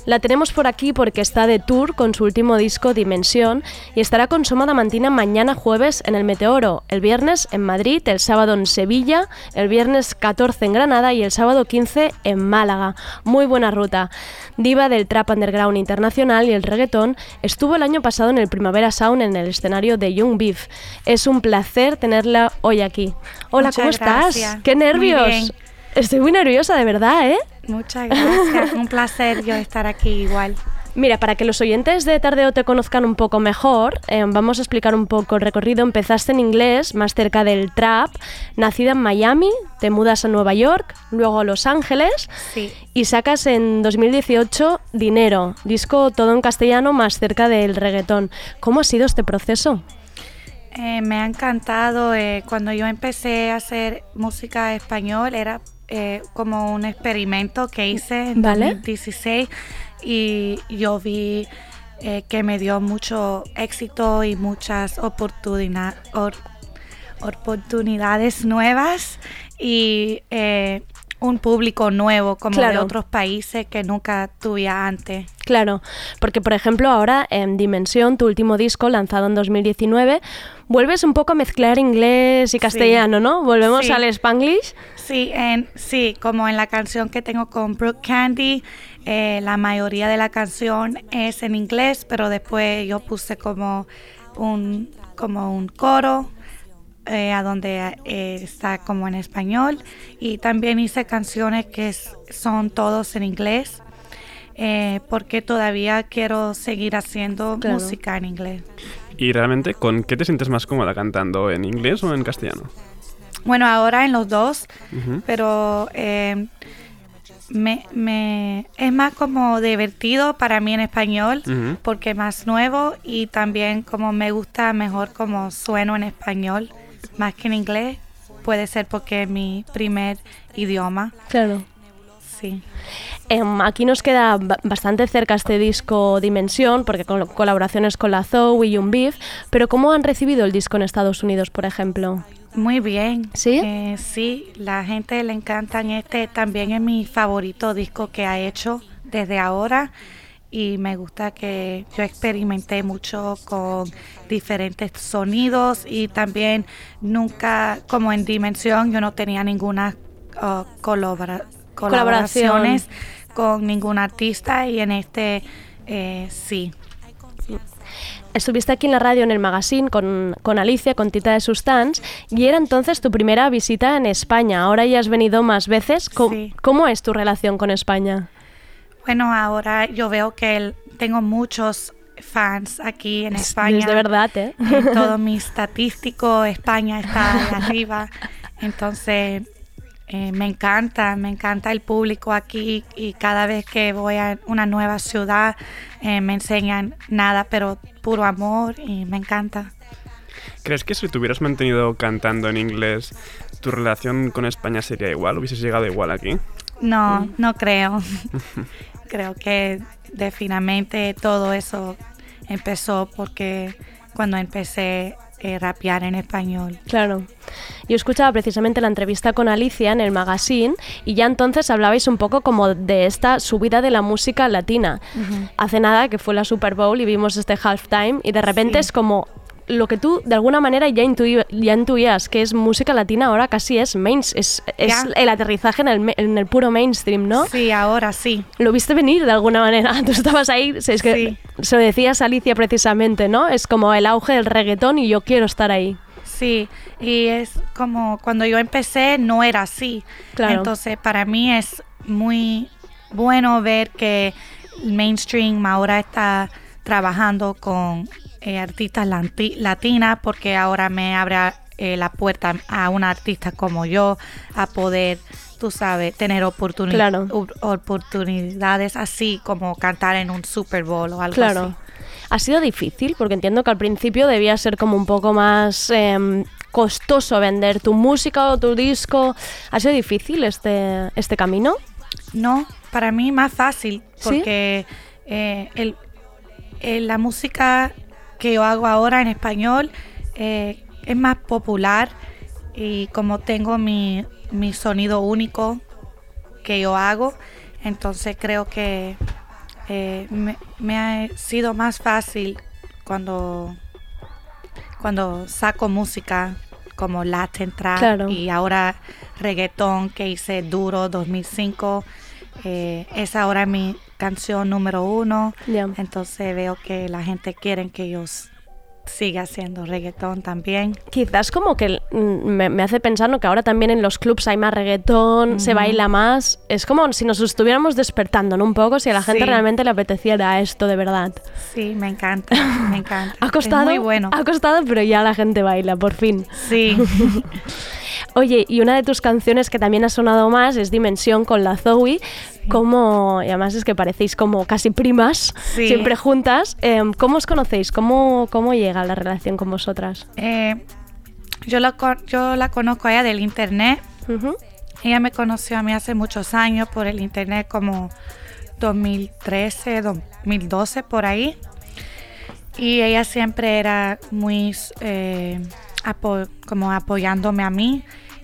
La tenemos por aquí porque está de tour con su último disco Dimensión y estará con Soma Mantina mañana jueves en el Meteoro, el viernes en Madrid, el sábado en Sevilla, el viernes 14 en Granada y el sábado 15 en Málaga. Muy buena ruta. Diva del trap underground internacional y el reggaetón, estuvo el año pasado en el Primavera Sound en el escenario de Young Beef. Es un placer tenerla hoy aquí. Hola, Muchas ¿cómo gracias. estás? ¡Qué nervios! Estoy muy nerviosa, de verdad, ¿eh? Muchas gracias, un placer yo estar aquí igual. Mira, para que los oyentes de Tardeo te conozcan un poco mejor, eh, vamos a explicar un poco el recorrido. Empezaste en inglés, más cerca del trap, nacida en Miami, te mudas a Nueva York, luego a Los Ángeles Sí. y sacas en 2018 Dinero, disco todo en castellano, más cerca del reggaetón. ¿Cómo ha sido este proceso? Eh, me ha encantado. eh, cuando yo empecé a hacer música español era eh, como un experimento que hice en Vale. 2016 y yo vi eh, que me dio mucho éxito y muchas oportunidad- or- oportunidades nuevas y eh, un público nuevo como de Claro. otros países que nunca tuve antes. Claro, porque por ejemplo ahora en Dimensión, tu último disco lanzado en 2019, vuelves un poco a mezclar inglés y castellano, ¿no? Volvemos Sí. al spanglish. Sí, en, sí, como en la canción que tengo con Brooke Candy, eh, la mayoría de la canción es en inglés, pero después yo puse como un, como un coro eh, a donde eh, está como en español y también hice canciones que es- son todos en inglés eh, porque todavía quiero seguir haciendo Claro. música en inglés. Y realmente, ¿con qué te sientes más cómoda cantando? ¿En inglés o en castellano? Bueno, ahora en los dos, pero eh, me, me- es más como divertido para mí en español porque es más nuevo y también como me gusta mejor como sueno en español más que en inglés. Puede ser porque es mi primer idioma. Claro. Sí. Em, aquí nos queda ba- bastante cerca este disco Dimensión, porque con colaboraciones con la Zoe y Young Beef, pero ¿cómo han recibido el disco en Estados Unidos, por ejemplo? Muy bien. ¿Sí? Eh, sí, la gente le encantan este. También es mi favorito disco que ha hecho desde ahora. Y me gusta que yo experimenté mucho con diferentes sonidos y también nunca, como en Dimensión, yo no tenía ninguna uh, colabora- colaboraciones con ningún artista y en este eh, sí. estuviste aquí en la radio en el magazine con, con Alicia, con Tita de Sustans, y era entonces tu primera visita en España. Ahora ya has venido más veces. ¿Cómo, Sí. cómo es tu relación con España? Bueno, ahora yo veo que el- tengo muchos fans aquí en Es- España. es de verdad, ¿eh? En [laughs] todo mi estadístico, España está arriba. Entonces, eh, me encanta, me encanta el público aquí y cada vez que voy a una nueva ciudad eh, me enseñan nada, pero puro amor y me encanta. ¿Crees que si te hubieras mantenido cantando en inglés, tu relación con España sería igual? ¿Hubieses llegado igual aquí? No, no creo. [laughs] creo que definitivamente todo eso empezó porque cuando empecé a rapear en español. Claro. Yo escuchaba precisamente la entrevista con Alicia en el magazine y ya entonces hablabais un poco como de esta subida de la música latina. Ujú. Hace nada que fue la Super Bowl y vimos este halftime y de repente Sí. es como lo que tú de alguna manera ya, intuí- ya intuías que es música latina ahora casi es main, es, el aterrizaje en el, en el puro mainstream, ¿no? Sí, ahora sí. Lo viste venir de alguna manera. [laughs] Tú estabas ahí, es que se lo decías a Alicia precisamente, ¿no? Es como el auge del reggaetón y yo quiero estar ahí. Sí, y es como cuando yo empecé no era así. Claro. Entonces para mí es muy bueno ver que mainstream ahora está trabajando con eh, artistas latinas porque ahora me abre eh, la puerta a una artista como yo a poder, tú sabes, tener oportuni- Claro. u- oportunidades así como cantar en un Super Bowl o algo Claro. así. Ha sido difícil porque entiendo que al principio debía ser como un poco más em, costoso vender tu música o tu disco. ¿Ha sido difícil este, este camino? No, para mí más fácil ¿Sí? porque eh, el, el- la música que yo hago ahora en español eh, es más popular y como tengo mi, mi sonido único que yo hago, entonces creo que eh, me, me ha sido más fácil cuando, cuando saco música como Latin Trap Claro. y ahora reggaetón que hice duro 2005 eh, es ahora mi canción número uno entonces veo que la gente quiere que yo siga haciendo reggaetón también Quizás como que mm, me, me hace pensar ¿no? que ahora también en los clubs hay más reggaetón, se baila más. Es como si nos estuviéramos despertando ¿no? un poco, si a la gente Sí. realmente le apeteciera esto de verdad. sí me encanta me encanta [laughs] Ha costado, es muy bueno ha costado, pero ya la gente baila, por fin. sí [laughs] Oye, y una de tus canciones que también ha sonado más es Dimensión con la Zoe. Como, y además es que parecéis como casi primas, Sí. siempre juntas. Em, ¿Cómo os conocéis? ¿Cómo, ¿Cómo llega la relación con vosotras? Eh, yo, la, yo la conozco a ella del internet. Ella me conoció a mí hace muchos años por el internet, como 2013, 2012, por ahí. Y ella siempre era muy eh, apo- como apoyándome a mí.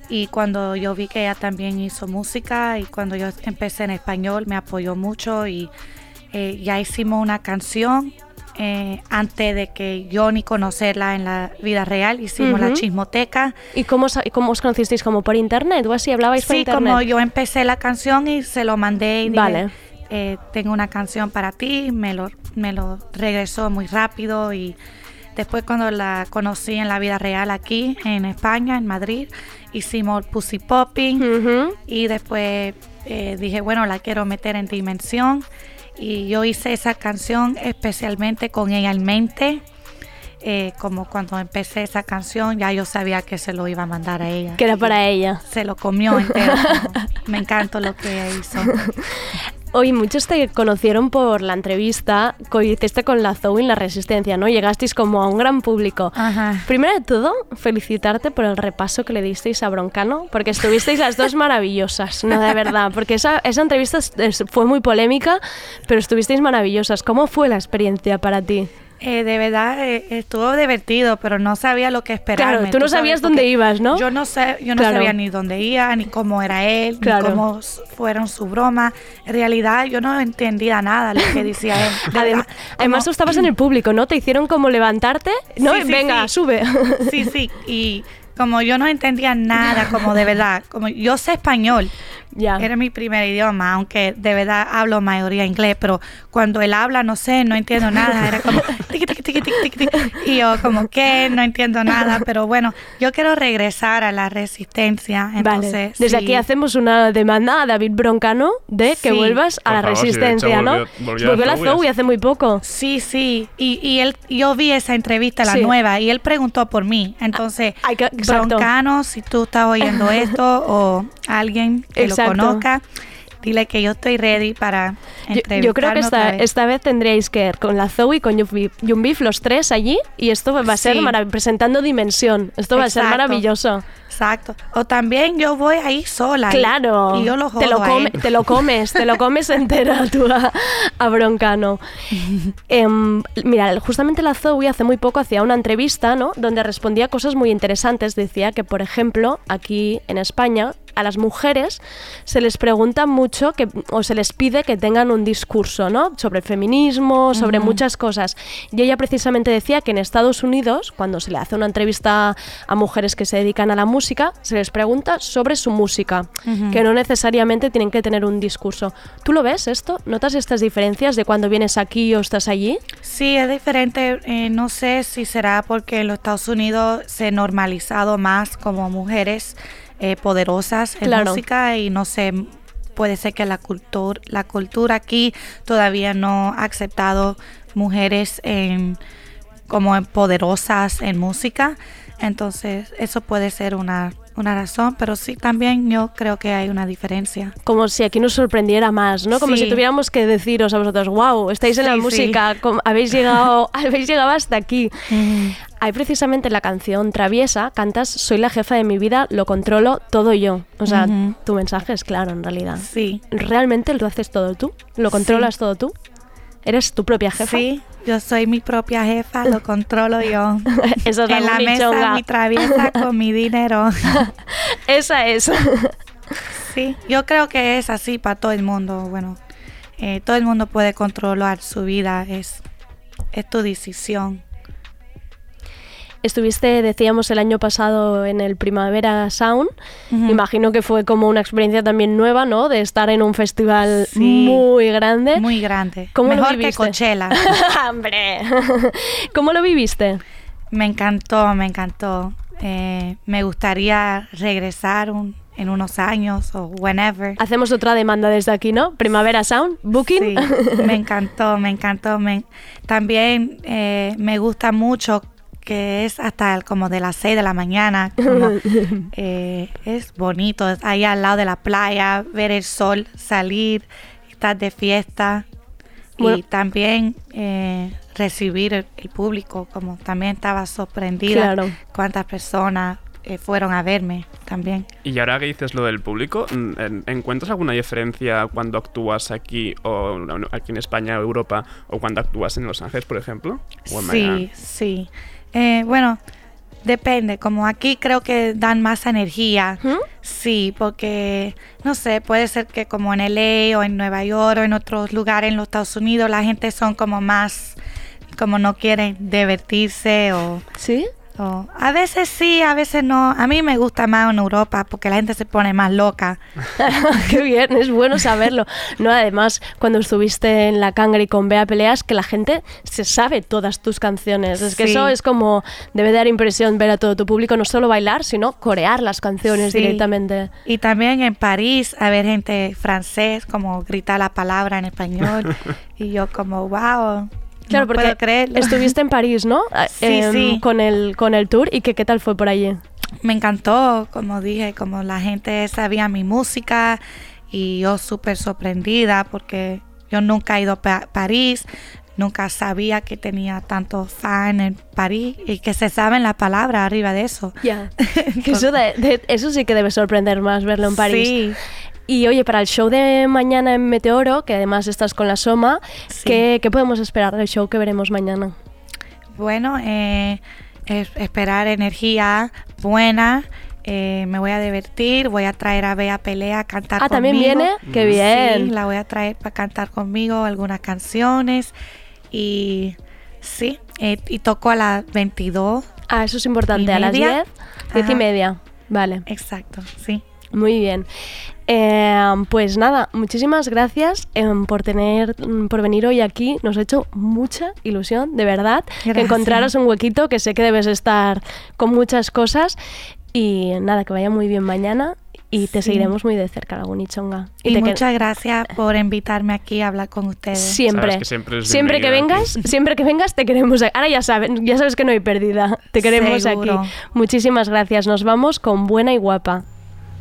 Y cuando yo vi que ella también hizo música y cuando yo empecé en español me apoyó mucho y eh, ya hicimos una canción eh, antes de que yo ni conocerla en la vida real. Hicimos la Ujú. chismoteca. ¿Y cómo, os- cómo os conocisteis? ¿Como por internet o así? ¿Hablabais por Sí, internet? como yo empecé la canción y se lo mandé y dije, Vale. eh, tengo una canción para ti, me lo, me lo regresó muy rápido y después cuando la conocí en la vida real aquí en España, en Madrid, hicimos Pussy Popping y después eh, dije, bueno, la quiero meter en dimensión y yo hice esa canción especialmente con ella en mente. Eh, como cuando empecé esa canción ya yo sabía que se lo iba a mandar a ella. Que era para ella. Se lo comió entero. [laughs] me encantó lo que ella hizo. [laughs] Hoy muchos te conocieron por la entrevista que hiciste con la Zoe en La Resistencia, ¿no? Llegasteis como a un gran público. Ajá. Primero de todo, felicitarte por el repaso que le disteis a Broncano, porque estuvisteis las dos maravillosas, no de verdad, porque esa, esa entrevista fue muy polémica, pero estuvisteis maravillosas. ¿Cómo fue la experiencia para ti? Eh, de verdad eh, estuvo divertido, pero no sabía lo que esperar. Claro, tú no sabías dónde ibas, ¿no? Yo no sé, yo no Claro. sabía ni dónde iba, ni cómo era él, Claro. ni cómo fueron su broma. En realidad yo no entendía nada lo que decía él. De Adem- verdad, además tú estabas en el público, ¿no? Te hicieron como levantarte, ¿no? Sí, Venga, sí. sube. [laughs] Sí, sí, y como yo no entendía nada, como de verdad, como yo sé español, Ya. era mi primer idioma, aunque de verdad hablo mayoría inglés, pero cuando él habla, no sé, no entiendo nada, era como [laughs] tiqui, tiqui, tiqui. Y yo como que no entiendo nada, pero bueno, yo quiero regresar a la resistencia. Entonces, vale. Desde sí. aquí hacemos una demanda a David Broncano de que Sí. vuelvas a Por la favor, hecho, resistencia, ¿no? volvió- volvió a Volvió la Zoe hace muy poco. Sí, sí. Y, y él, yo vi esa entrevista, la Sí. nueva, y él preguntó por mí. Entonces, exacto. Broncano, si tú estás oyendo [laughs] esto o alguien que Exacto. lo conozca, dile que yo estoy ready para Yo, entrevistarnos yo creo que esta, vez. esta vez tendríais que ir con la Zoe y con Yumbif, los tres allí, y esto va a ser Sí. presentando Dimensión. Esto va a ser maravilloso. Exacto. O también yo voy ahí sola. y- Claro, Y yo lo te, lo jodo come- te lo comes, te lo comes entera tú a, a Broncano. [laughs] Em, mira, justamente la Zoe hace muy poco hacía una entrevista, ¿no? Donde respondía cosas muy interesantes. Decía que, por ejemplo, aquí en España a las mujeres se les pregunta mucho que, o se les pide que tengan un discurso, ¿no? Sobre el feminismo, sobre Ujú. muchas cosas. Y ella precisamente decía que en Estados Unidos, cuando se le hace una entrevista a mujeres que se dedican a la música, se les pregunta sobre su música, Ujú. que no necesariamente tienen que tener un discurso. ¿Tú lo ves esto? ¿Notas estas diferencias de cuando vienes aquí o estás allí? Sí, es diferente. eh, no sé si será porque en los Estados Unidos se ha normalizado más como mujeres eh, poderosas en Claro. música y no sé, puede ser que la cultura, la cultura aquí todavía no ha aceptado mujeres en, como en poderosas en música. Entonces, eso puede ser una, una razón, pero sí también yo creo que hay una diferencia. Como si aquí nos sorprendiera más, ¿no? Como Sí. si tuviéramos que deciros a vosotros, wow, estáis en la Sí, música, habéis llegado, [laughs] habéis llegado hasta aquí. Hay precisamente la canción Traviesa, cantas Soy la jefa de mi vida, lo controlo todo yo. O sea, Ujú. tu mensaje es claro en realidad. Sí. ¿Realmente lo haces todo tú? ¿Lo controlas Sí. todo tú? ¿Eres tu propia jefa? Sí, yo soy mi propia jefa, lo [laughs] controlo yo. [laughs] Esa es en la mesa mi traviesa [laughs] con mi dinero. Esa es. sí, yo creo que es así para todo el mundo. Bueno, eh, todo el mundo puede controlar su vida, es, es tu decisión. Estuviste, decíamos, el año pasado en el Primavera Sound. Imagino que fue como una experiencia también nueva, ¿no? De estar en un festival Sí. muy grande. Muy grande. ¿Cómo lo Mejor que viviste? Coachella. [laughs] ¡Hombre! [laughs] ¿Cómo lo viviste? Me encantó, me encantó. Eh, me gustaría regresar un- en unos años o whenever. Hacemos otra demanda desde aquí, ¿no? Primavera Sound, Booking. Sí, me encantó, me encantó. Me, también eh, me gusta mucho que es hasta el- como de las 6 de la mañana. como, [laughs] eh, es bonito, es ahí al lado de la playa, ver el sol salir, estar de fiesta. Bueno. y también eh, recibir el, el público, como también estaba sorprendida Claro. cuántas personas eh, fueron a verme también. Y ahora que dices lo del público, mm, en- ¿encuentras alguna diferencia cuando actúas aquí o aquí en España o Europa o cuando actúas en Los Ángeles, por ejemplo? Sí, sí. Eh, bueno, depende. Como aquí creo que dan más energía. Sí, porque, no sé, puede ser que como en LA o en Nueva York o en otros lugares en los Estados Unidos la gente son como más, como no quieren divertirse o... ¿Sí? A veces sí, a veces no. A mí me gusta más en Europa porque la gente se pone más loca. [laughs] Qué bien, es bueno saberlo. No, además, cuando estuviste en la Cangri con Bea Peleas, que la gente se sabe todas tus canciones. Es que Sí. eso es como, debe dar impresión ver a todo tu público no solo bailar, sino corear las canciones Sí. directamente. Y también en París, a ver gente francés como gritar la palabra en español. [laughs] y yo como, wow. Claro, no porque creerlo. estuviste en París, ¿no? [laughs] Ah, Sí, sí. Con el, con el tour. ¿Y qué, qué tal fue por allí? Me encantó, como dije, como la gente sabía mi música y yo súper sorprendida porque yo nunca he ido a París, nunca sabía que tenía tantos fans en París y que se saben la palabra arriba de eso. Ya. [laughs] Que eso, de- de- eso sí que debe sorprender más verlo en París. Sí. Y oye, para el show de mañana en Meteoro, que además estás con la Soma, ¿qué, qué podemos esperar del show que veremos mañana? Bueno, eh, es- esperar energía buena. eh, me voy a divertir, voy a traer a Bea Pelea a cantar Ah, ¿también conmigo. viene? ¡Qué bien! Sí, la voy a traer para cantar conmigo algunas canciones. Y sí, eh, y toco a las 22. Ah, eso es importante, a las media. 10, 10 y media. Vale. Exacto, sí. Muy bien. Eh, pues nada, muchísimas gracias em, por tener, mm, por venir hoy aquí. Nos ha hecho mucha ilusión, de verdad, que Gracias. encontraras un huequito, que sé que debes estar con muchas cosas. Y nada, que vaya muy bien mañana y te Sí. seguiremos muy de cerca, Lagunichonga. Y te que- muchas gracias por invitarme aquí a hablar con ustedes. Siempre, Sabes que siempre es que vengas, siempre que vengas te queremos aquí. Ahora ya saben, ya sabes que no hay pérdida. Te queremos Seguro. aquí. Muchísimas gracias. Nos vamos con buena y guapa.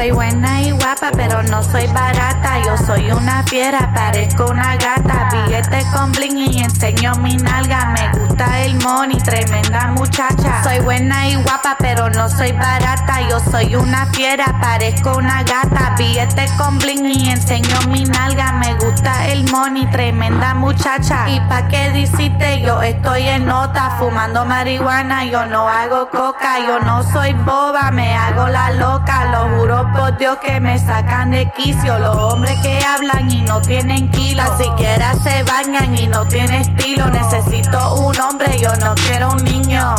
Soy buena y guapa, pero no soy barata. Yo soy una fiera, parezco una gata. Billete con bling y enseño mi nalga. Me gusta el money, tremenda muchacha. Soy buena y guapa, pero no soy barata. Yo soy una fiera, parezco una gata. Billete con bling y enseño mi nalga. Me gusta el money, tremenda muchacha. Y pa' qué decirte, yo estoy en nota, fumando marihuana. Yo no hago coca, yo no soy boba, me hago la loca. Lo juro por Dios que me sacan de quicio. Los hombres que hablan y no tienen kilo, siquiera se bañan y no tienen estilo. Necesito un hombre, yo no quiero un niño.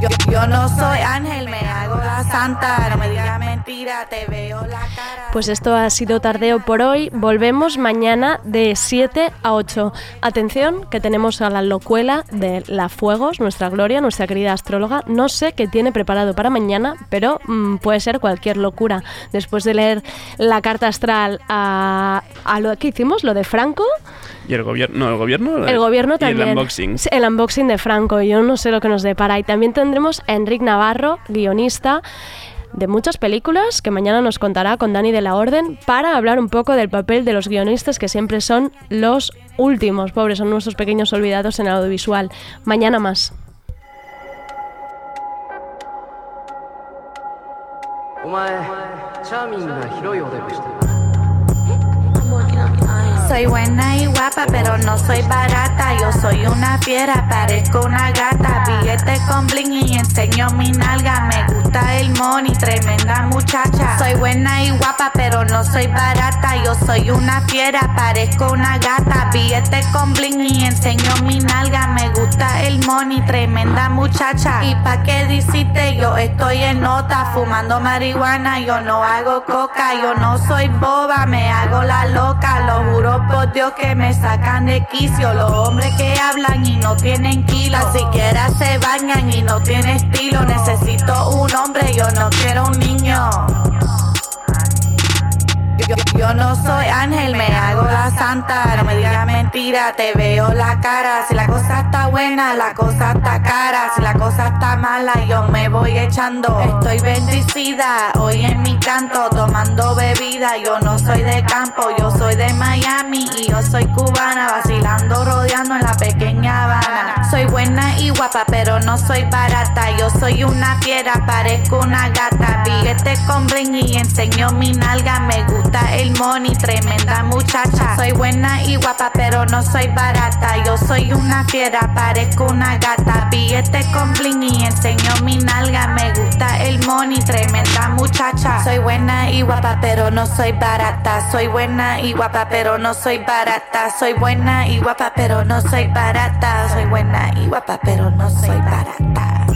Yo, yo no soy ángel, me hago la santa. No me digas mentira, te veo la cara. Pues esto ha sido tardeo por hoy. Volvemos mañana de 7 a 8. Atención, que tenemos a la locuela de La Fuegos, nuestra Gloria, nuestra querida astróloga. No sé qué tiene preparado para mañana, pero mm, puede ser cualquier locura. Después de leer la carta astral a, a lo que hicimos, lo de Franco, Y el gobierno, no, el gobierno. el gobierno y también. el unboxing. El unboxing de Franco. Yo no sé lo que nos depara. Y también tendremos a Enric Navarro, guionista de muchas películas, que mañana nos contará con Dani de la Orden, para hablar un poco del papel de los guionistas, que siempre son los últimos. Pobres, son nuestros pequeños olvidados en el audiovisual. Mañana más. Soy buena y guapa, pero no soy barata. Yo soy una fiera, parezco una gata. Billete con bling y enseño mi nalga. Me gusta el money, tremenda muchacha. Soy buena y guapa, pero no soy barata. Yo soy una fiera, parezco una gata. Billete con bling y enseño mi nalga. Me gusta el money, tremenda muchacha. Y pa' qué decirte, yo estoy en nota, fumando marihuana. Yo no hago coca, yo no soy boba, me hago la loca. Lo por Dios que me sacan de quicio. Los hombres que hablan y no tienen kilos, siquiera se bañan y no tienen estilo. Necesito un hombre, yo no quiero un niño. Yo, no soy ángel, me hago la santa. No me digas mentira, te veo la cara. Si la cosa está buena, la cosa está cara. Si la cosa está mala, yo me voy echando. Estoy bendecida hoy en mi canto, tomando bebida. Yo no soy de campo, yo soy de Miami y yo soy cubana, vacilando, rodeando en la pequeña Habana. Soy buena y guapa, pero no soy barata. Yo soy una fiera, parezco una gata. Billete con bling y enseño mi nalga. Me gusta el money, tremenda muchacha. Soy buena y guapa, pero no soy barata. Yo soy una fiera, parezco una gata. Billete con bling y enseño mi nalga. Me gusta el money, tremenda muchacha. Soy buena y guapa, pero no soy barata. Soy buena y guapa, pero no soy barata. Soy buena y guapa, pero no soy barata. Soy buena y guapa, pero no soy barata.